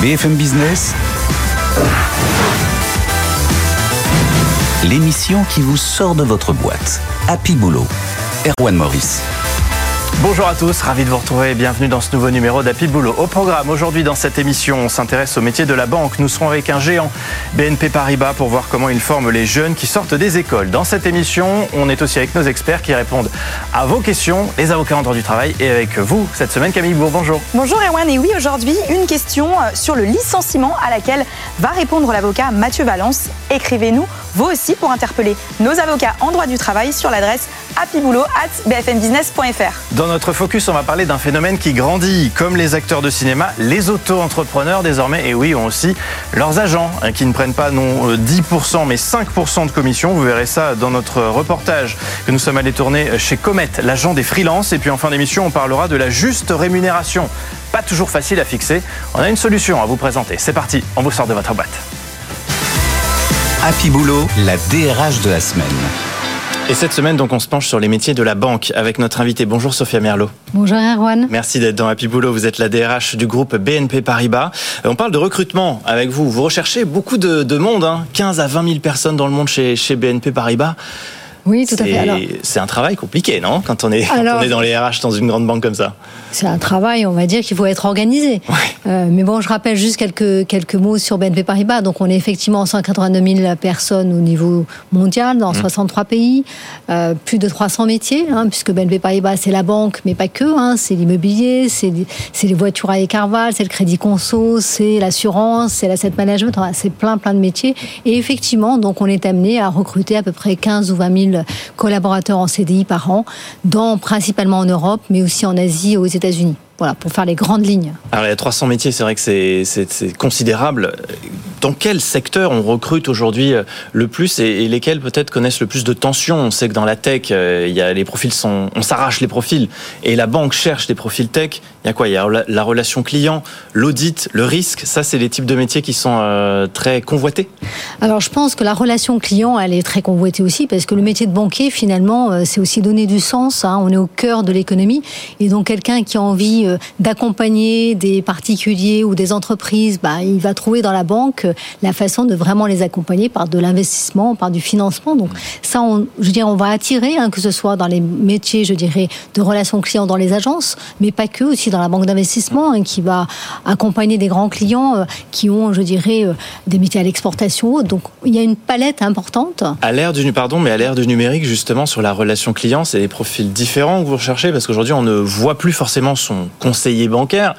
BFM Business, l'émission qui vous sort de votre boîte. Happy Boulot. Erwan Maurice. Bonjour à tous, ravi de vous retrouver et bienvenue dans ce nouveau numéro d'Happy Boulot. Au programme, aujourd'hui dans cette émission, on s'intéresse au métier de la banque. Nous serons avec un géant, BNP Paribas, pour voir comment il forme les jeunes qui sortent des écoles. Dans cette émission, on est aussi avec nos experts qui répondent à vos questions, les avocats en droit du travail, et avec vous cette semaine, Camille Bourg, bonjour. Bonjour Erwan, et oui, aujourd'hui, une question euh, sur le licenciement à laquelle va répondre l'avocat Mathieu Valence. Écrivez-nous, vous aussi, pour interpeller nos avocats en droit du travail sur l'adresse happyboulot.bfmbusiness.fr. Dans notre focus, on va parler d'un phénomène qui grandit. Comme les acteurs de cinéma, les auto-entrepreneurs désormais, et oui, ont aussi leurs agents hein, qui ne prennent pas non 10% mais 5% de commission. Vous verrez ça dans notre reportage que nous sommes allés tourner chez Comet, l'agent des freelances. Et puis en fin d'émission, on parlera de la juste rémunération. Pas toujours facile à fixer. On a une solution à vous présenter. C'est parti, on vous sort de votre boîte. Happy Boulot, la DRH de la semaine. Et cette semaine, donc, on se penche sur les métiers de la banque avec notre invité. Bonjour Sophia Merlot. Bonjour Erwan. Merci d'être dans Happy Boulot. Vous êtes la DRH du groupe BNP Paribas. Euh, on parle de recrutement avec vous. Vous recherchez beaucoup de, monde, hein. 15 à 20 000 personnes dans le monde chez, chez BNP Paribas. Oui, tout à fait. C'est un travail compliqué, non quand on, est, on est dans les RH dans une grande banque comme ça. C'est un travail, on va dire, qu'il faut être organisé. Euh, mais bon, je rappelle juste quelques, quelques mots sur BNP Paribas. Donc, on est effectivement 182 000 personnes au niveau mondial, dans 63 mmh. pays, euh, plus de 300 métiers, hein, puisque BNP Paribas, c'est la banque, mais pas que. Hein, c'est l'immobilier, c'est les voitures à Carval, c'est le crédit conso, c'est l'assurance, c'est l'asset management. c'est plein, plein de métiers. Et effectivement, donc, on est amené à recruter à peu près 15 ou 20 000 collaborateurs en CDI par an, dans, principalement en Europe, mais aussi en Asie et aux États-Unis. Voilà, pour faire les grandes lignes. Alors, il y a 300 métiers, c'est vrai que c'est considérable. Dans quel secteur on recrute aujourd'hui euh, le plus et, lesquels peut-être connaissent le plus de tensions On sait que dans la tech, euh, les profils sont, on s'arrache les profils et la banque cherche des profils tech. Il y a quoi? Y a la relation client, l'audit, le risque. Ça, c'est les types de métiers qui sont euh, très convoités. Alors, je pense que la relation client, elle est très convoitée aussi parce que le métier de banquier, finalement, c'est aussi donner du sens. Hein. On est au cœur de l'économie et donc quelqu'un qui a envie euh, d'accompagner des particuliers ou des entreprises, bah, il va trouver dans la banque euh, la façon de vraiment les accompagner par de l'investissement, par du financement. Donc ça, on, je dire, on va attirer, hein, que ce soit dans les métiers, je dirais, de relations clients dans les agences, mais pas que, aussi dans la banque d'investissement, hein, qui va accompagner des grands clients euh, qui ont, je dirais, des métiers à l'exportation. Donc il y a une palette importante. À l'ère du pardon, mais à l'ère du numérique, justement, sur la relation client, c'est des profils différents que vous recherchez parce qu'aujourd'hui, on ne voit plus forcément son conseiller bancaire.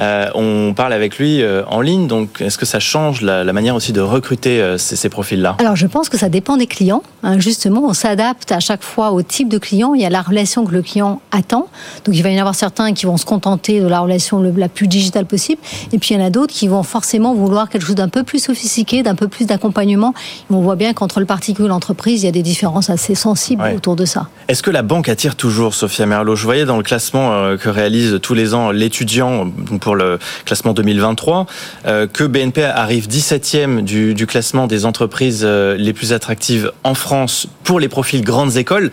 Euh, on parle avec lui euh, en ligne, donc est-ce que ça change la, manière aussi de recruter euh, ces, profils-là? Alors je pense que ça dépend des clients. Hein. justement, on s'adapte à chaque fois au type de client. Il y a la relation que le client attend. Donc il va y en avoir certains qui vont se contenter de la relation la plus digitale possible, et puis il y en a d'autres qui vont forcément vouloir quelque chose d'un peu plus sophistiqué, d'un peu plus d'accompagnement. On voit bien qu'entre le particulier et l'entreprise, il y a des différences assez sensibles autour de ça. Est-ce que la banque attire toujours, Sophia Merlot Je voyais dans le classement que réalise tous les ans l'étudiant pour le classement 2023, euh, que BNP arrive 17e du, classement des entreprises euh, les plus attractives en France pour les profils grandes écoles.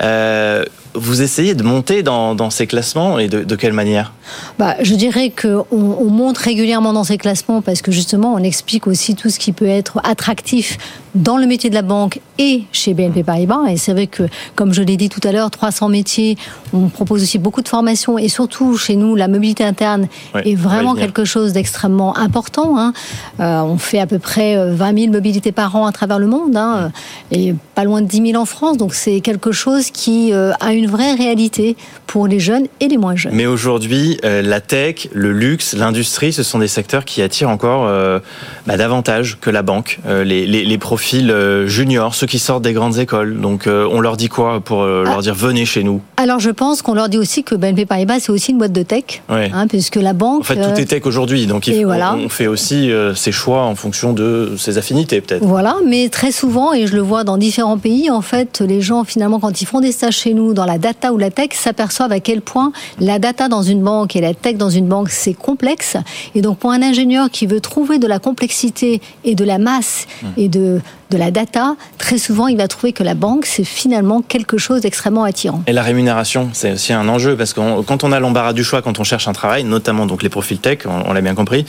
Euh, vous essayez de monter dans, ces classements et de, quelle manière? Bah, Je dirais qu'on on monte régulièrement dans ces classements parce que justement on explique aussi tout ce qui peut être attractif dans le métier de la banque et chez BNP Paribas. Et c'est vrai que, comme je l'ai dit tout à l'heure, 300 métiers, on propose aussi beaucoup de formations et surtout chez nous, la mobilité interne est vraiment quelque chose d'extrêmement important. Hein. Euh, on fait à peu près 20 euh, 000 mobilités par an à travers le monde hein, et pas loin de 10 000 en France. Donc c'est quelque chose qui euh, a une vraie réalité pour les jeunes et les moins jeunes. Mais aujourd'hui, euh, la tech, le luxe, l'industrie, ce sont des secteurs qui attirent encore euh, bah, davantage que la banque. Euh, les, les, les, profils juniors, ceux qui sortent des grandes écoles. Donc on leur dit quoi pour leur ah. dire venez chez nous? Alors je pense qu'on leur dit aussi que BNP Paribas c'est aussi une boîte de tech, hein, puisque la banque. En fait tout est tech aujourd'hui, donc il faut, voilà. on fait aussi ses choix en fonction de ses affinités peut-être. Voilà, mais très souvent et je le vois dans différents pays, en fait les gens finalement quand ils font des stages chez nous dans la data ou la tech s'aperçoivent à quel point la data dans une banque et la tech dans une banque, c'est complexe. Et donc pour un ingénieur qui veut trouver de la complexité et de la masse mmh. et de de la data, très souvent, il va trouver que la banque, c'est finalement quelque chose d'extrêmement attirant. Et la rémunération, c'est aussi un enjeu parce que quand on a l'embarras du choix, quand on cherche un travail, notamment donc les profils tech, on, l'a bien compris,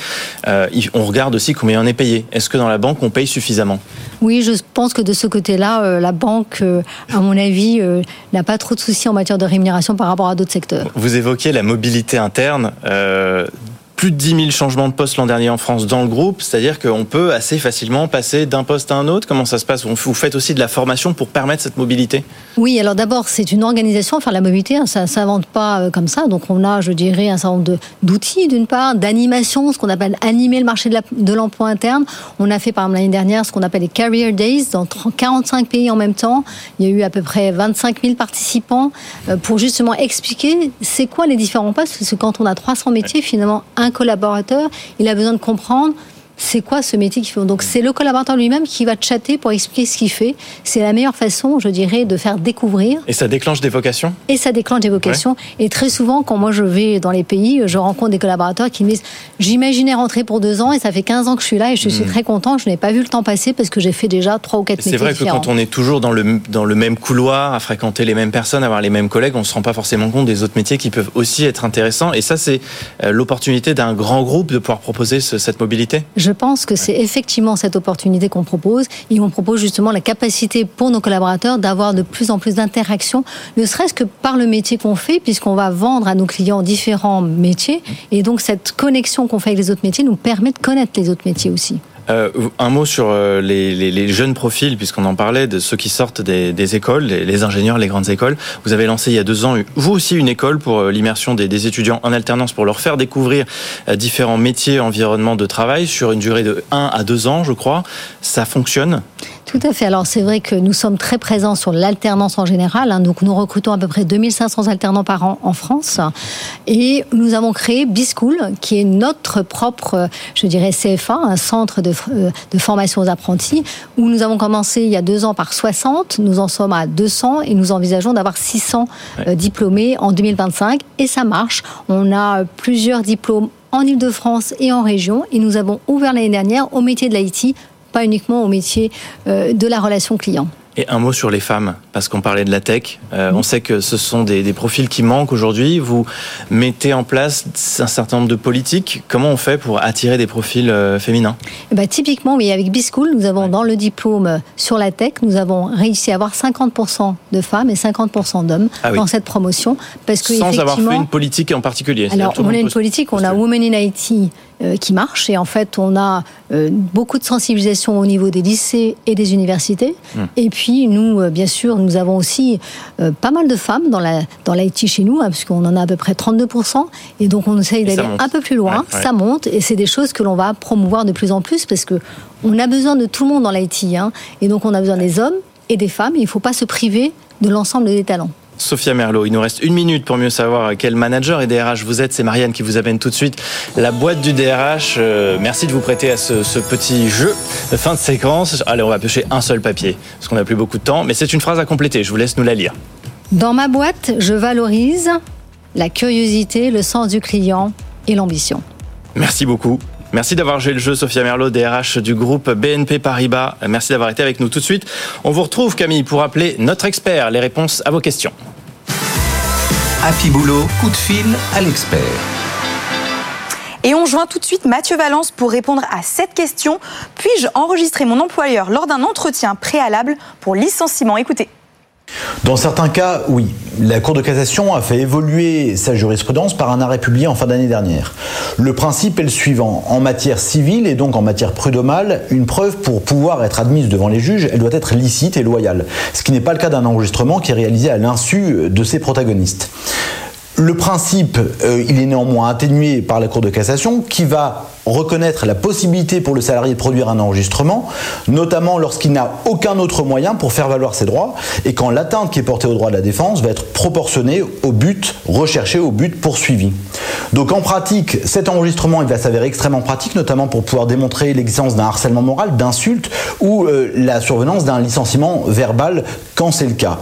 euh, on regarde aussi combien on est payé. Est-ce que dans la banque, on paye suffisamment? Oui, je pense que de ce côté-là, euh, la banque, euh, à mon avis, n'a pas trop de soucis en matière de rémunération par rapport à d'autres secteurs. Vous évoquez la mobilité interne plus de 10 000 changements de poste l'an dernier en France dans le groupe, c'est-à-dire qu'on peut assez facilement passer d'un poste à un autre. Comment ça se passe? Vous faites aussi de la formation pour permettre cette mobilité? Oui, alors d'abord, c'est une organisation, enfin la mobilité, hein, ça ne s'invente pas euh, comme ça. Donc on a, je dirais, un certain nombre d'outils, d'une part, d'animation, ce qu'on appelle animer le marché de l'emploi interne. On a fait, par exemple, l'année dernière, ce qu'on appelle les Career Days dans 45 pays en même temps. Il y a eu à peu près 25 000 participants euh, pour justement expliquer c'est quoi les différents postes, parce que quand on a 300 métiers, finalement, un collaborateur, il a besoin de comprendre c'est quoi ce métier qu'il fait. Donc c'est le collaborateur lui-même qui va chatter pour expliquer ce qu'il fait. C'est la meilleure façon, je dirais, de faire découvrir. Et ça déclenche des vocations? Et ça déclenche des vocations. Et très souvent, quand moi je vais dans les pays, je rencontre des collaborateurs qui me disent J'imaginais rentrer pour deux ans et ça fait 15 ans que je suis là et je suis hmm. très content. Je n'ai pas vu le temps passer parce que j'ai fait déjà trois ou quatre métiers. C'est vrai que quand on est toujours dans le, dans le même couloir, à fréquenter les mêmes personnes, avoir les mêmes collègues, on ne se rend pas forcément compte des autres métiers qui peuvent aussi être intéressants. Et ça, c'est euh, l'opportunité d'un grand groupe de pouvoir proposer cette mobilité? Je pense que c'est effectivement cette opportunité qu'on propose et on propose justement la capacité pour nos collaborateurs d'avoir de plus en plus d'interactions, ne serait-ce que par le métier qu'on fait, puisqu'on va vendre à nos clients différents métiers et donc cette connexion qu'on fait avec les autres métiers nous permet de connaître les autres métiers aussi. Euh, un mot sur euh, les, jeunes profils, puisqu'on en parlait, de ceux qui sortent des, écoles, les, ingénieurs, les grandes écoles. Vous avez lancé il y a deux ans, vous aussi, une école pour euh, l'immersion des, étudiants en alternance, pour leur faire découvrir différents métiers, environnements de travail sur une durée de 1 à 2 ans, je crois. Ça fonctionne? Tout à fait. Alors c'est vrai que nous sommes très présents sur l'alternance en général. Hein. donc nous recrutons à peu près 2500 alternants par an en France. Et nous avons créé B-School, qui est notre propre, je dirais, CFA, un centre de, euh, de, formation aux apprentis, où nous avons commencé il y a deux ans par 60. Nous en sommes à 200 et nous envisageons d'avoir 600 euh, diplômés en 2025. Et ça marche. On a plusieurs diplômes en Ile-de-France et en région. Et nous avons ouvert l'année dernière au métier de l'IT pas uniquement au métier euh, de la relation client. Et un mot sur les femmes, parce qu'on parlait de la tech. Euh, on sait que ce sont des, profils qui manquent aujourd'hui. Vous mettez en place un certain nombre de politiques. Comment on fait pour attirer des profils euh, féminins? Bah, Typiquement, oui, avec B-School, nous avons dans le diplôme sur la tech, nous avons réussi à avoir 50% de femmes et 50% d'hommes ah dans cette promotion. Parce que, Sans avoir fait une politique en particulier. Alors, on a une politique, on a Women in IT euh, qui marche. Et en fait, on a euh, beaucoup de sensibilisation au niveau des lycées et des universités. Hmm. Et puis, nous, euh, bien sûr, nous avons aussi pas mal de femmes dans la dans l'IT chez nous, hein, puisqu'on en a à peu près 32%. Et donc, on essaye d'aller un peu plus loin. Ça monte. Et c'est des choses que l'on va promouvoir de plus en plus parce que on a besoin de tout le monde dans l'IT. Hein, et donc, on a besoin des hommes et des femmes. il ne faut pas se priver de l'ensemble des talents. Sophia Merlot, il nous reste une minute pour mieux savoir quel manager et DRH vous êtes. C'est Marianne qui vous amène tout de suite la boîte du DRH. Euh, merci de vous prêter à ce, petit jeu de fin de séquence. Allez, on va piocher un seul papier parce qu'on n'a plus beaucoup de temps, mais c'est une phrase à compléter. Je vous laisse nous la lire. Dans ma boîte, je valorise la curiosité, le sens du client et l'ambition. Merci beaucoup. Merci d'avoir joué le jeu, Sophia Merlot, DRH du groupe BNP Paribas. Merci d'avoir été avec nous tout de suite. On vous retrouve, Camille, pour appeler notre expert les réponses à vos questions. Happy Boulot, coup de fil à l'expert. Et on joint tout de suite Mathieu Valence pour répondre à cette question. Puis-je enregistrer mon employeur lors d'un entretien préalable pour licenciement? Écoutez. Dans certains cas, oui. La Cour de cassation a fait évoluer sa jurisprudence par un arrêt publié en fin d'année dernière. Le principe est le suivant. En matière civile et donc en matière prud'homale, une preuve pour pouvoir être admise devant les juges, elle doit être licite et loyale. Ce qui n'est pas le cas d'un enregistrement qui est réalisé à l'insu de ses protagonistes. Le principe, euh, il est néanmoins atténué par la Cour de cassation qui va reconnaître la possibilité pour le salarié de produire un enregistrement, notamment lorsqu'il n'a aucun autre moyen pour faire valoir ses droits et quand l'atteinte qui est portée aux droits de la défense va être proportionnée au but recherché, au but poursuivi. Donc en pratique, cet enregistrement il va s'avérer extrêmement pratique, notamment pour pouvoir démontrer l'existence d'un harcèlement moral, d'insultes ou euh, la survenance d'un licenciement verbal quand c'est le cas.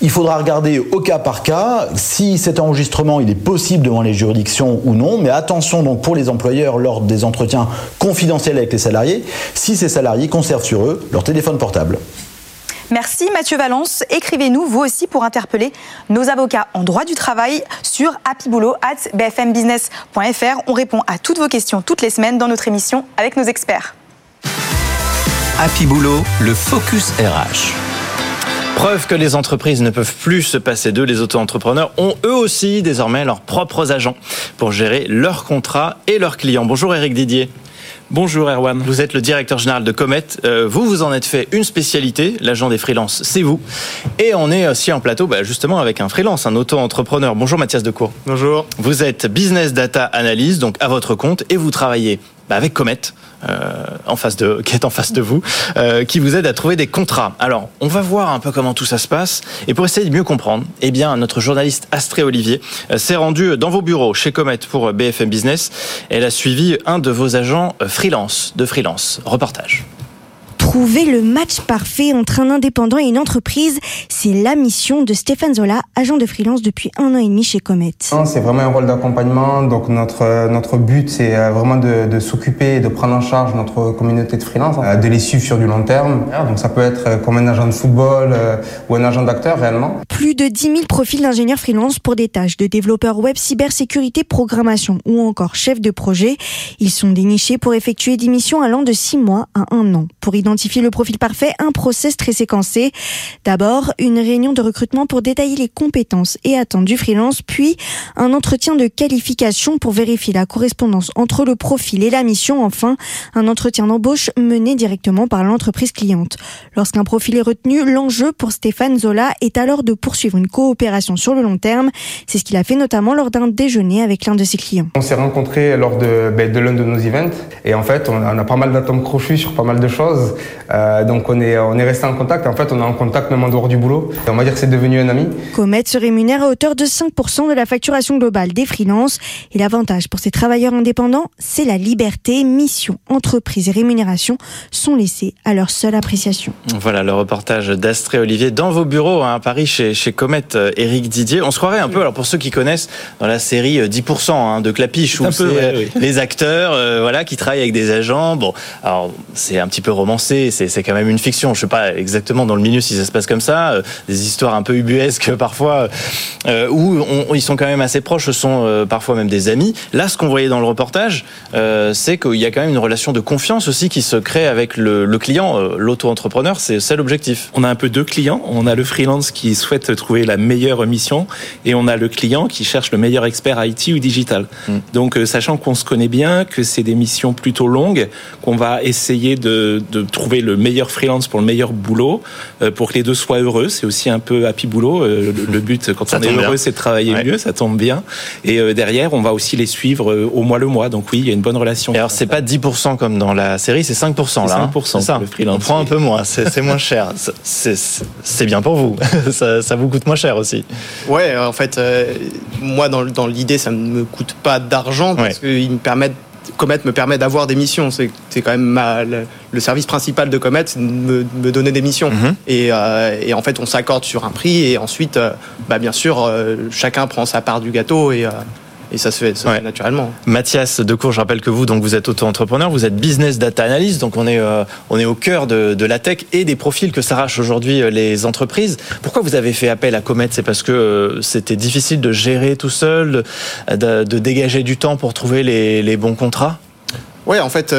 Il faudra regarder au cas par cas si cet enregistrement il est possible devant les juridictions ou non, mais attention donc pour les employeurs lors des entretiens confidentiels avec les salariés, si ces salariés conservent sur eux leur téléphone portable. Merci Mathieu Valence. Écrivez-nous vous aussi pour interpeller nos avocats en droit du travail sur happyboulot@bfmbusiness.fr. On répond à toutes vos questions toutes les semaines dans notre émission avec nos experts. Happy Boulot, le focus RH. Preuve que les entreprises ne peuvent plus se passer d'eux, les auto-entrepreneurs ont eux aussi désormais leurs propres agents pour gérer leurs contrats et leurs clients. Bonjour Eric Didier. Bonjour Erwan. Vous êtes le directeur général de Comet. Euh, vous, vous en êtes fait une spécialité. L'agent des freelances, c'est vous. Et on est aussi en plateau bah, justement avec un freelance, un auto-entrepreneur. Bonjour Mathias Decour. Bonjour. Vous êtes Business Data Analyst, donc à votre compte, et vous travaillez bah, avec Comet. Euh, en face de, qui est en face de vous, euh, qui vous aide à trouver des contrats. Alors, on va voir un peu comment tout ça se passe. Et pour essayer de mieux comprendre, eh bien, notre journaliste Astrée Olivier euh, s'est rendue dans vos bureaux chez Comet pour BFM Business. Elle a suivi un de vos agents freelance, de freelance. Reportage. Trouver le match parfait entre un indépendant et une entreprise, c'est la mission de Stéphane Zola, agent de freelance depuis un an et demi chez Comet. C'est vraiment un rôle d'accompagnement. Donc notre notre but, c'est euh, vraiment de, de s'occuper et de prendre en charge notre communauté de freelance, euh, de les suivre sur du long terme. Donc ça peut être euh, comme un agent de football ou un agent d'acteur réellement. Plus de 10 000 profils d'ingénieurs freelance pour des tâches de développeurs web, cybersécurité, programmation ou encore chef de projet. Ils sont dénichés pour effectuer des missions allant de 6 mois à 1 an. Pour identifier le profil parfait, un process très séquencé. D'abord, une réunion de recrutement pour détailler les compétences et attentes du freelance, puis un entretien de qualification pour vérifier la correspondance entre le profil et la mission. Enfin, un entretien d'embauche mené directement par l'entreprise cliente. Lorsqu'un profil est retenu, l'enjeu pour Stéphane Zola est alors de poursuivre une coopération sur le long terme. C'est ce qu'il a fait notamment lors d'un déjeuner avec l'un de ses clients. On s'est rencontrés lors de, ben, de l'un de nos events et en fait, on a pas mal d'atomes crochus sur pas mal de choses. Euh, donc on est, on est resté en contact. En fait, on est en contact même en dehors du boulot. On va dire que c'est devenu un ami. Comet se rémunère à hauteur de 5% de la facturation globale des freelances. Et l'avantage pour ces travailleurs indépendants, c'est la liberté. Mission, entreprise et rémunération sont laissés à leur seule appréciation. Voilà le reportage d'Astré Olivier dans vos bureaux hein, à Paris chez, chez Comet, Eric euh, Didier. On se croirait un peu, alors pour ceux qui connaissent, dans la série 10% euh, hein, de Clapiche, où c'est les acteurs voilà, qui travaillent avec des agents. Bon, alors c'est un petit peu romancé c'est quand même une fiction. Je sais pas exactement dans le milieu si ça se passe comme ça. Euh, des histoires un peu ubuesques parfois, euh, où ils sont quand même assez proches, ce sont euh, parfois même des amis. Là, ce qu'on voyait dans le reportage, c'est qu'il y a quand même une relation de confiance aussi qui se crée avec le, client, l'auto-entrepreneur. C'est ça l'objectif. On a un peu deux clients. On a le freelance qui souhaite trouver la meilleure mission et on a le client qui cherche le meilleur expert IT ou digital. Hmm. Donc, sachant qu'on se connaît bien, que c'est des missions plutôt longues, qu'on va essayer de, de trouver le meilleur freelance pour le meilleur boulot, euh, pour que les deux soient heureux. C'est aussi un peu happy boulot. Euh, le, but, quand on est heureux, c'est de travailler mieux. Ça tombe bien. Et euh, derrière, on va aussi les suivre au mois le mois. Donc oui, il y a une bonne relation. Et alors, c'est pas 10% comme dans la série, c'est 5% là. 5% hein. ça. le freelance. On prend un peu moins. C'est moins cher. C'est bien pour vous. ça, ça, vous coûte moins cher aussi. Ouais, en fait, moi, dans, dans l'idée, ça ne me coûte pas d'argent parce qu'ils me permettent Comet me permet d'avoir des missions. C'est quand même le, service principal de Comet, c'est de me, donner des missions. Mhm. Euh, et, en fait, on s'accorde sur un prix et ensuite, euh, bah, bien sûr, euh, chacun prend sa part du gâteau et et ça se fait, naturellement. Mathias Decour, je rappelle que vous, donc vous êtes auto-entrepreneur, vous êtes business data analyst, donc on est, euh, on est au cœur de, de, la tech et des profils que s'arrachent aujourd'hui euh, les entreprises. Pourquoi vous avez fait appel à Comet? C'est parce que euh, c'était difficile de gérer tout seul, de, de, dégager du temps pour trouver les, les bons contrats? Oui, en fait,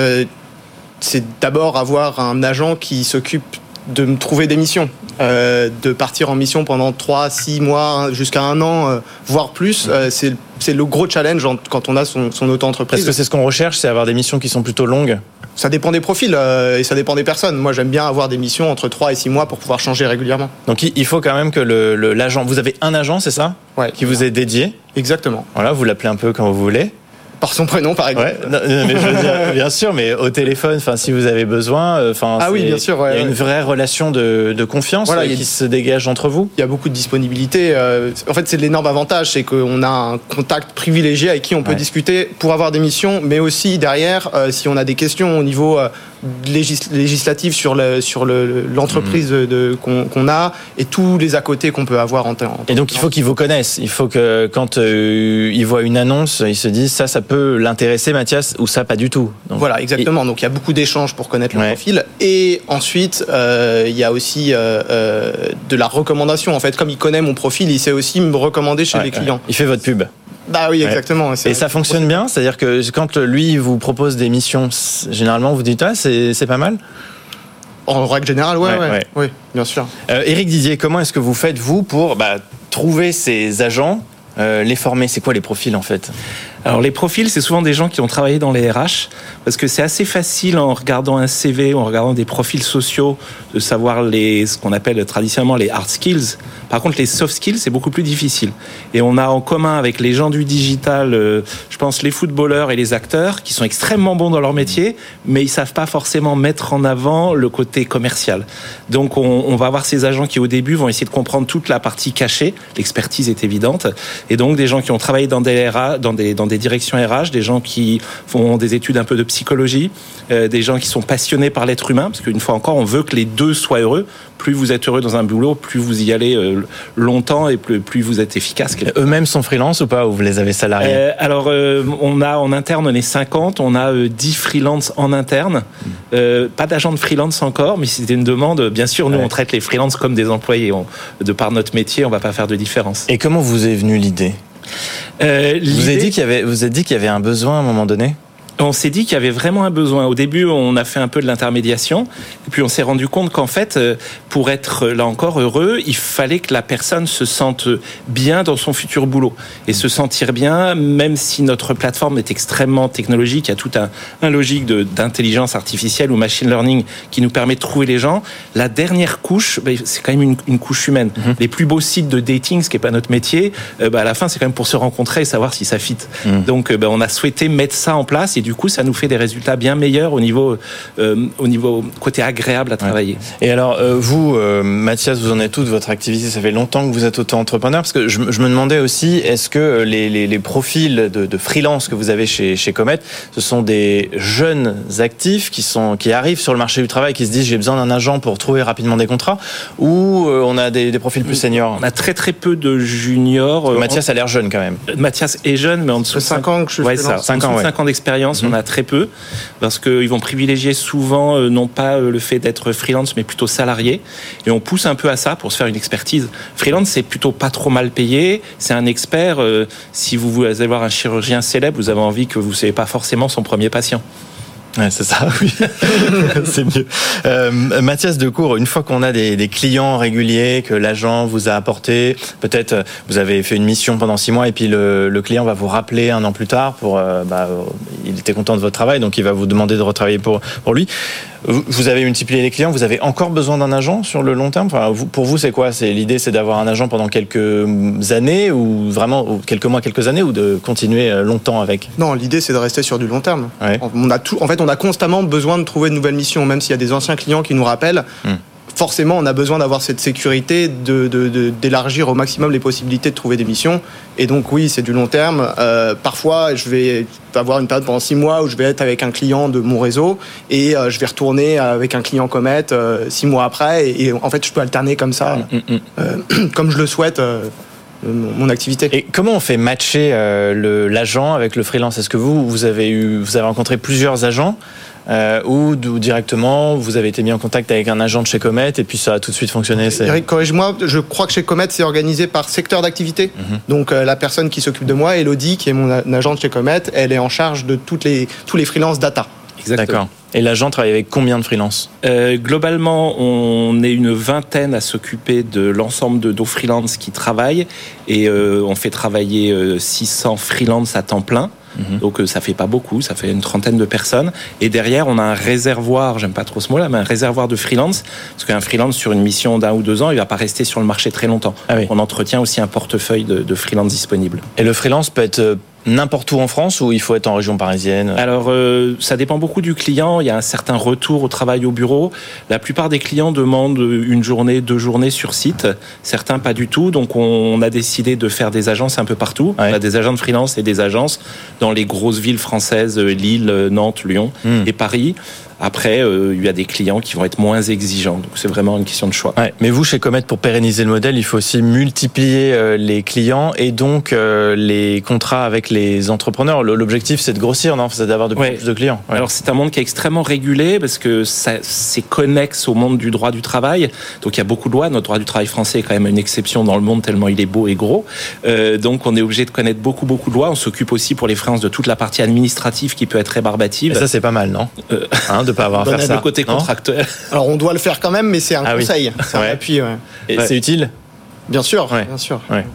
c'est d'abord avoir un agent qui s'occupe de me trouver des missions. Euh, de partir en mission pendant 3, 6 mois, jusqu'à un an, euh, voire plus, euh, c'est le gros challenge quand on a son, son auto-entreprise. Est-ce que c'est ce qu'on recherche, c'est avoir des missions qui sont plutôt longues? Ça dépend des profils et ça dépend des personnes. Moi, j'aime bien avoir des missions entre 3 et 6 mois pour pouvoir changer régulièrement. Donc, il faut quand même que l'agent. vous avez un agent, c'est ça? Ouais. Qui vous est dédié? Exactement. Voilà, vous l'appelez un peu quand vous voulez par son prénom, par exemple. bien sûr, mais au téléphone, enfin, si vous avez besoin, euh, enfin, ah oui, bien sûr, il y a une vraie relation de, confiance euh, qui se dégage entre vous. Il y a beaucoup de disponibilité. Euh, en fait, c'est l'énorme avantage, c'est qu'on a un contact privilégié avec qui on peut discuter pour avoir des missions, mais aussi derrière, si on a des questions au niveau législative sur le, sur l'entreprise le, de, qu'on a et tous les à côté qu'on peut avoir en, temps. Et donc il faut qu'ils vous connaissent. Il faut que quand euh, ils voient une annonce, ils se disent ça, ça peut l'intéresser, Mathias, ou ça pas du tout. voilà, exactement. Donc il y a beaucoup d'échanges pour connaître le profil. Et ensuite, euh, il y a aussi euh, de la recommandation. En fait, comme il connaît mon profil, il sait aussi me recommander chez les clients. Il fait votre pub. Bah oui, exactement. Et ça fonctionne bien C'est-à-dire que quand lui vous propose des missions, généralement vous dites ah c'est pas mal en règle générale, ouais, ouais, oui, bien sûr. Euh, Éric Didier, comment est-ce que vous faites, vous, pour bah, trouver ces agents, euh, les former? C'est quoi les profils, en fait? Alors les profils, c'est souvent des gens qui ont travaillé dans les RH, parce que c'est assez facile en regardant un CV, en regardant des profils sociaux, de savoir les, ce qu'on appelle traditionnellement les hard skills. Par contre, les soft skills, c'est beaucoup plus difficile. Et on a en commun avec les gens du digital, euh, je pense, les footballeurs et les acteurs, qui sont extrêmement bons dans leur métier, mais ils savent pas forcément mettre en avant le côté commercial. Donc on, va avoir ces agents qui au début vont essayer de comprendre toute la partie cachée, l'expertise est évidente, et donc des gens qui ont travaillé dans des, RH, dans des, dans des directions RH, des gens qui font des études un peu de psychologie, euh, des gens qui sont passionnés par l'être humain, parce qu'une fois encore, on veut que les deux soient heureux. Plus vous êtes heureux dans un boulot, plus vous y allez euh, longtemps et plus, plus vous êtes efficace. Eux-mêmes sont freelance ou pas Ou vous les avez salariés euh, Alors, on a en interne, on est 50, on a 10 freelances en interne. pas d'agent de freelance encore, mais c'était une demande. Bien sûr, nous, on traite les freelances comme des employés. de par notre métier, on va pas faire de différence. Et comment vous est venue l'idée? Euh, vous avez dit qu'il y avait, vous avez dit qu'il y avait un besoin à un moment donné? On s'est dit qu'il y avait vraiment un besoin. Au début, on a fait un peu de l'intermédiation, et puis on s'est rendu compte qu'en fait, euh, pour être là encore heureux, il fallait que la personne se sente bien dans son futur boulot et se sentir bien, même si notre plateforme est extrêmement technologique, il y a tout un, un logique d'intelligence artificielle ou machine learning qui nous permet de trouver les gens. La dernière couche, ben, c'est quand même une, une couche humaine. Mhm. Les plus beaux sites de dating, ce qui est pas notre métier, euh, ben, à la fin, c'est quand même pour se rencontrer et savoir si ça fit. Mhm. Donc, euh, ben, on a souhaité mettre ça en place et du coup, ça nous fait des résultats bien meilleurs au niveau, euh, au niveau côté agréable à travailler. Et alors, euh, vous, euh, Mathias, vous en êtes tout de votre activité? Ça fait longtemps que vous êtes auto-entrepreneur. Parce que je, me demandais aussi, est-ce que les, les, profils de, de, freelance que vous avez chez, chez Comet, ce sont des jeunes actifs qui, sont, qui arrivent sur le marché du travail, qui se disent j'ai besoin d'un agent pour trouver rapidement des contrats, ou on a des, des, profils plus seniors? On a très très peu de juniors. Mathias a l'air jeune quand même. Mathias est jeune, mais en dessous de 5 ans que je ouais, ça, 5 ans, 5 ans d'expérience on mhm. a très peu, parce qu'ils vont privilégier souvent euh, non pas euh, le fait d'être freelance, mais plutôt salarié. Et on pousse un peu à ça pour se faire une expertise. Freelance, c'est plutôt pas trop mal payé. C'est un expert. Euh, si vous allez voir un chirurgien célèbre, vous avez envie que vous ne savez pas forcément son premier patient. Ouais, c'est ça, oui. c'est mieux. Euh, Mathias Decour, une fois qu'on a des, des, clients réguliers, que l'agent vous a apporté, peut-être euh, vous avez fait une mission pendant six mois et puis le, le client va vous rappeler un an plus tard pour, euh, bah, il était content de votre travail, donc il va vous demander de retravailler pour, pour lui. Vous avez multiplié les clients, vous avez encore besoin d'un agent sur le long terme? Enfin, Pour vous, c'est quoi? C'est L'idée, c'est d'avoir un agent pendant quelques années ou vraiment quelques mois, quelques années ou de continuer euh, longtemps avec? Non, l'idée, c'est de rester sur du long terme. On a tout, en fait, on a constamment besoin de trouver de nouvelles missions, même s'il y a des anciens clients qui nous rappellent. Hmm forcément, on a besoin d'avoir cette sécurité, d'élargir de, au maximum les possibilités de trouver des missions. Et donc, oui, c'est du long terme. Euh, parfois, je vais avoir une période pendant six mois où je vais être avec un client de mon réseau et euh, je vais retourner avec un client Comet euh, six mois après. Et, en fait, je peux alterner comme ça, mm, mm, mm. comme je le souhaite mon activité. Et comment on fait matcher l'agent avec le freelance? Est-ce que vous, vous avez, eu, vous avez rencontré plusieurs agents? Euh, ou, directement vous avez été mis en contact avec un agent de chez Comet et puis ça a tout de suite fonctionné Eric, corrige-moi, je crois que chez Comet c'est organisé par secteur d'activité. Mhm. Donc euh, la personne qui s'occupe de moi, Elodie, qui est mon agent de chez Comet, elle est en charge de toutes les, tous les freelances data. D'accord. Et l'agent travaille avec combien de freelances? Euh, Globalement, on est une vingtaine à s'occuper de l'ensemble de nos freelances qui travaillent et euh, on fait travailler 600 freelances à temps plein. Mhm. Donc euh, ça fait pas beaucoup, ça fait une trentaine de personnes. Et derrière, on a un réservoir, j'aime pas trop ce mot-là, mais un réservoir de freelance. Parce qu'un freelance sur une mission d'un ou deux ans, il va pas rester sur le marché très longtemps. Ah on entretient aussi un portefeuille de, de freelance disponible. Et le freelance peut être euh, n'importe où en France ou il faut être en région parisienne? Alors, euh, ça dépend beaucoup du client. Il y a un certain retour au travail au bureau. La plupart des clients demandent une journée, deux journées sur site. Certains pas du tout. Donc, on a décidé de faire des agences un peu partout. On a des agents de freelance et des agences dans les grosses villes françaises, Lille, Nantes, Lyon hmm. et Paris. Après, euh, il y a des clients qui vont être moins exigeants. Donc c'est vraiment une question de choix. Ouais, mais vous, chez Comet, pour pérenniser le modèle, il faut aussi multiplier euh, les clients et donc euh, les contrats avec les entrepreneurs. L'objectif, c'est de grossir, non? C'est d'avoir de plus, Ouais. en plus de clients. Ouais. Alors c'est un monde qui est extrêmement régulé parce que c'est connexe au monde du droit du travail. Donc il y a beaucoup de lois. Notre droit du travail français est quand même une exception dans le monde tellement il est beau et gros. Donc on est obligé de connaître beaucoup beaucoup de lois. On s'occupe aussi pour les freelances de toute la partie administrative qui peut être rébarbative. Et ça, c'est pas mal, non? Hein, De pas avoir à faire le ça. côté non contractuel. Alors on doit le faire quand même, mais c'est un Ah oui. conseil, c'est Ouais. un appui. ouais. Et Ouais. c'est utile Bien sûr, Ouais. bien sûr. Ouais.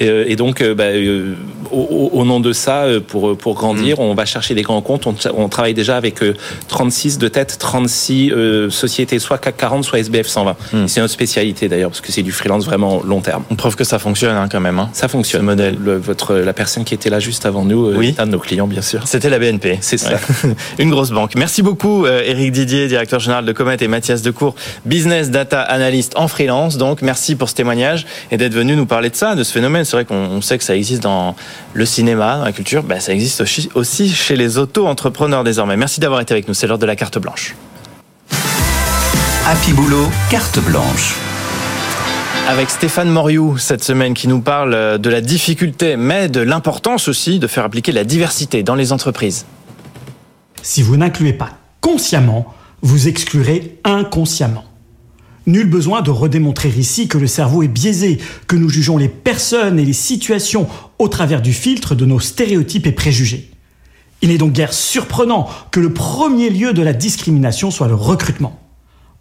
Et, euh, et donc, euh, bah, euh, au, au- nom de ça, euh, pour, pour grandir, on va chercher des grands comptes. On, on travaille déjà avec euh, 36 de tête, 36 euh, sociétés, soit CAC 40, soit SBF 120. Mm. Et C'est notre spécialité d'ailleurs, parce que c'est du freelance vraiment long terme. On prouve que ça fonctionne hein, quand même. hein. Ça fonctionne. Ce modèle. Le- votre, la personne qui était là juste avant nous, euh, Oui. un de nos clients, bien sûr. C'était la BNP. C'est ça. Ouais. Une grosse banque. Merci beaucoup, euh, Éric Didier, directeur général de Comet, et Mathias Decourt, business data analyst en freelance. Donc, merci pour ce témoignage et d'être venu nous parler de ça, de ce phénomène. C'est vrai qu'on on sait que ça existe dans le cinéma, dans la culture. Ben, ça existe aussi- aussi chez les auto-entrepreneurs désormais. Merci d'avoir été avec nous. C'est l'heure de la carte blanche. Happy Boulot, carte blanche. Avec Stéphane Moriou cette semaine qui nous parle euh, de la difficulté, mais de l'importance aussi de faire appliquer la diversité dans les entreprises. Si vous n'incluez pas consciemment, vous exclurez inconsciemment. Nul besoin de redémontrer ici que le cerveau est biaisé, que nous jugeons les personnes et les situations au travers du filtre de nos stéréotypes et préjugés. Il n'est donc guère surprenant que le premier lieu de la discrimination soit le recrutement.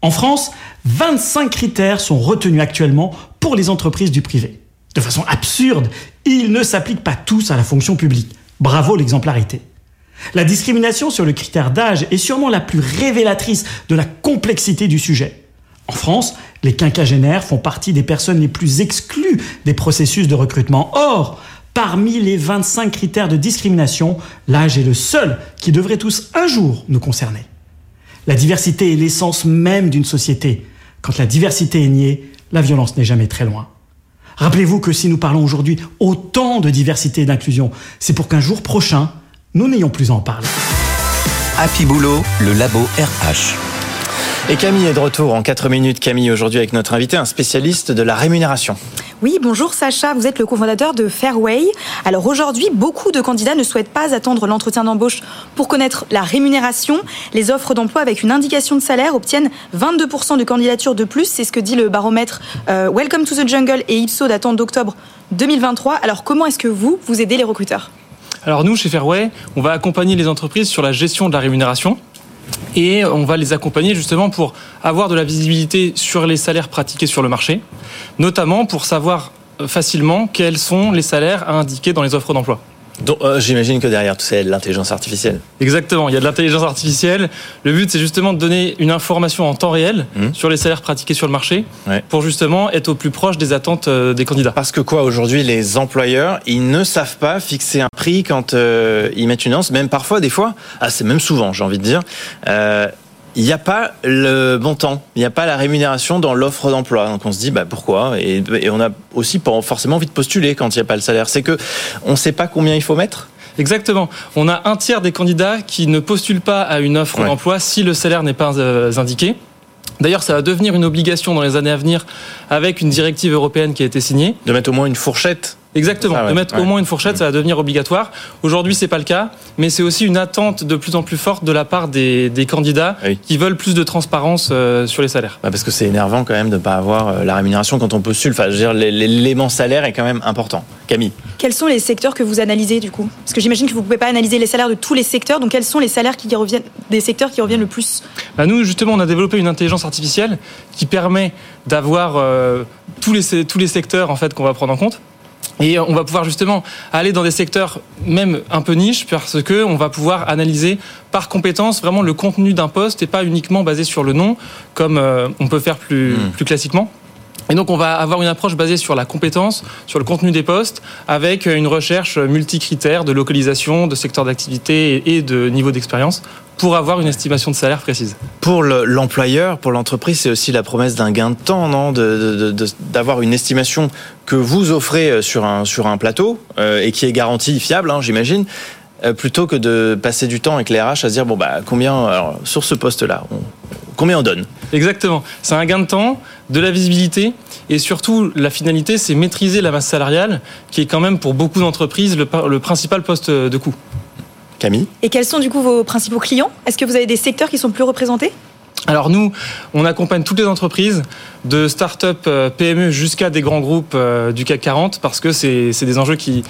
En France, 25 critères sont retenus actuellement pour les entreprises du privé. De façon absurde, ils ne s'appliquent pas tous à la fonction publique. Bravo l'exemplarité. La discrimination sur le critère d'âge est sûrement la plus révélatrice de la complexité du sujet. En France, les quinquagénaires font partie des personnes les plus exclues des processus de recrutement. Or, parmi les 25 critères de discrimination, l'âge est le seul qui devrait tous un jour nous concerner. La diversité est l'essence même d'une société. Quand la diversité est niée, la violence n'est jamais très loin. Rappelez-vous que si nous parlons aujourd'hui autant de diversité et d'inclusion, c'est pour qu'un jour prochain, nous n'ayons plus à en parler. Happy Boulot, le labo RH. Et Camille est de retour en 4 minutes. Camille, aujourd'hui avec notre invité, un spécialiste de la rémunération. Oui, bonjour Sacha, vous êtes le cofondateur de Fairway. Alors aujourd'hui, beaucoup de candidats ne souhaitent pas attendre l'entretien d'embauche pour connaître la rémunération. Les offres d'emploi avec une indication de salaire obtiennent 22% de candidatures de plus. C'est ce que dit le baromètre euh, Welcome to the Jungle et Ipso datant d'octobre 2023. Alors comment est-ce que vous, vous aidez les recruteurs? Alors nous, chez Fairway, on va accompagner les entreprises sur la gestion de la rémunération. Et on va les accompagner justement pour avoir de la visibilité sur les salaires pratiqués sur le marché, notamment pour savoir euh, facilement quels sont les salaires à indiquer dans les offres d'emploi. Donc, euh, j'imagine que derrière tout ça, il y a de l'intelligence artificielle. Exactement, il y a de l'intelligence artificielle. Le but, c'est justement de donner une information en temps réel Mhm. sur les salaires pratiqués sur le marché Ouais. pour justement être au plus proche des attentes euh, des candidats. Parce que quoi, aujourd'hui, les employeurs, ils ne savent pas fixer un prix quand euh, ils mettent une annonce, même parfois, des fois, ah, c'est même souvent, j'ai envie de dire, euh, il n'y a pas le bon temps, il n'y a pas la rémunération dans l'offre d'emploi. Donc on se dit, bah, pourquoi? Et, et on a aussi pas forcément envie de postuler quand il n'y a pas le salaire. C'est que on ne sait pas combien il faut mettre? Exactement. On a un tiers des candidats qui ne postulent pas à une offre Ouais. d'emploi si le salaire n'est pas euh, indiqué. D'ailleurs, ça va devenir une obligation dans les années à venir avec une directive européenne qui a été signée. de mettre au moins une fourchette. Exactement. Ça, ouais. De mettre Ouais. au moins une fourchette, ça va devenir obligatoire. Aujourd'hui, c'est pas le cas, mais c'est aussi une attente de plus en plus forte de la part des, des candidats Oui. qui veulent plus de transparence euh, sur les salaires. Bah, parce que c'est énervant quand même de ne pas avoir euh, la rémunération quand on postule. Enfin, je veux dire, l'é- l'élément salaire est quand même important. Camille Quels sont les secteurs que vous analysez du coup? Parce que j'imagine que vous ne pouvez pas analyser les salaires de tous les secteurs, donc quels sont les salaires qui reviennent, des secteurs qui reviennent le plus? Bah, nous, justement, on a développé une intelligence artificielle qui permet d'avoir euh, tous, les, tous les secteurs en fait, qu'on va prendre en compte. Et on va pouvoir justement aller dans des secteurs même un peu niche parce que on va pouvoir analyser par compétence vraiment le contenu d'un poste et pas uniquement basé sur le nom comme euh, on peut faire plus, Mm. plus classiquement. Et donc on va avoir une approche basée sur la compétence, sur le contenu des postes, avec une recherche multicritère de localisation, de secteur d'activité et de niveau d'expérience pour avoir une estimation de salaire précise. Pour le- l'employeur, pour l'entreprise, c'est aussi la promesse d'un gain de temps, non? D'avoir une estimation que vous offrez euh, sur un, sur un plateau euh, et qui est garantie, fiable, hein, j'imagine. Euh, plutôt que de passer du temps avec les RH à se dire bon bah combien alors, sur ce poste-là, on- combien on donne Exactement. C'est un gain de temps, de la visibilité et surtout la finalité, c'est maîtriser la masse salariale qui est quand même pour beaucoup d'entreprises le, le principal poste de coût. Camille Et quels sont du coup vos principaux clients? Est-ce que vous avez des secteurs qui sont plus représentés? Alors nous, on accompagne toutes les entreprises, de start-up euh, PME jusqu'à des grands groupes euh, du CAC 40, parce que c'est c'est des enjeux qui,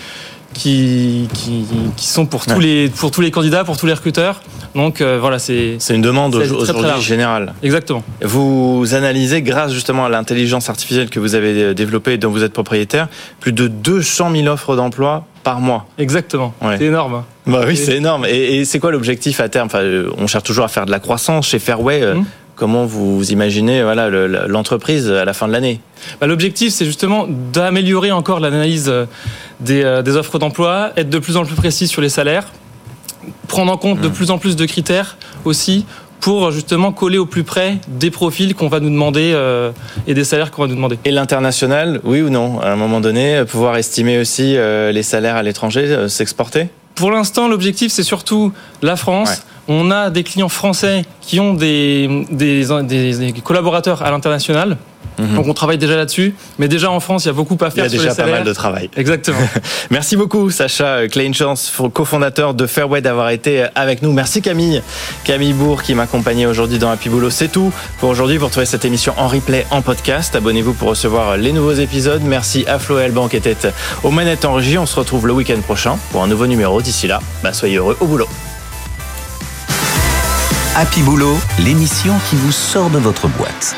qui, qui, qui sont pour tous, les, pour tous les candidats, pour tous les recruteurs. Donc euh, voilà, c'est... C'est une demande aujourd'hui générale. Exactement. Vous analysez, grâce justement à l'intelligence artificielle que vous avez euh, développée et dont vous êtes propriétaire, plus de 200 000 offres d'emploi par mois. Exactement. Ouais. C'est énorme. Bah oui, c'est énorme. Et, et c'est quoi l'objectif à terme? Enfin, euh, On cherche toujours à faire de la croissance chez Fairway. Mhm. Comment vous imaginez voilà, le- le- l'entreprise à la fin de l'année Bah, L'objectif, c'est justement d'améliorer encore l'analyse euh, des, euh, des offres d'emploi, être de plus en plus précis sur les salaires, prendre en compte de plus en plus de critères aussi pour justement coller au plus près des profils qu'on va nous demander euh, et des salaires qu'on va nous demander. Et l'international, oui ou non À un moment donné, pouvoir estimer aussi euh, les salaires à l'étranger, euh, s'exporter? Pour l'instant, l'objectif, c'est surtout la France. Ouais. On a des clients français qui ont des, des, des- des collaborateurs à l'international. Mhm. Donc on travaille déjà là-dessus. Mais déjà en France, il y a beaucoup à Il y faire a sur déjà pas mal de travail. Exactement. Merci beaucoup Sacha Kleinchance, cofondateur de Fairway d'avoir été avec nous. Merci Camille, Camille Bourg qui m'accompagnait aujourd'hui dans Happy Boulot. C'est tout pour aujourd'hui. Vous retrouvez cette émission en replay en podcast. Abonnez-vous pour recevoir les nouveaux épisodes. Merci à Flo et Alban qui étaient aux manettes en régie. On se retrouve le week-end prochain pour un nouveau numéro. D'ici là, bah, soyez heureux au boulot. Happy Boulot, l'émission qui vous sort de votre boîte.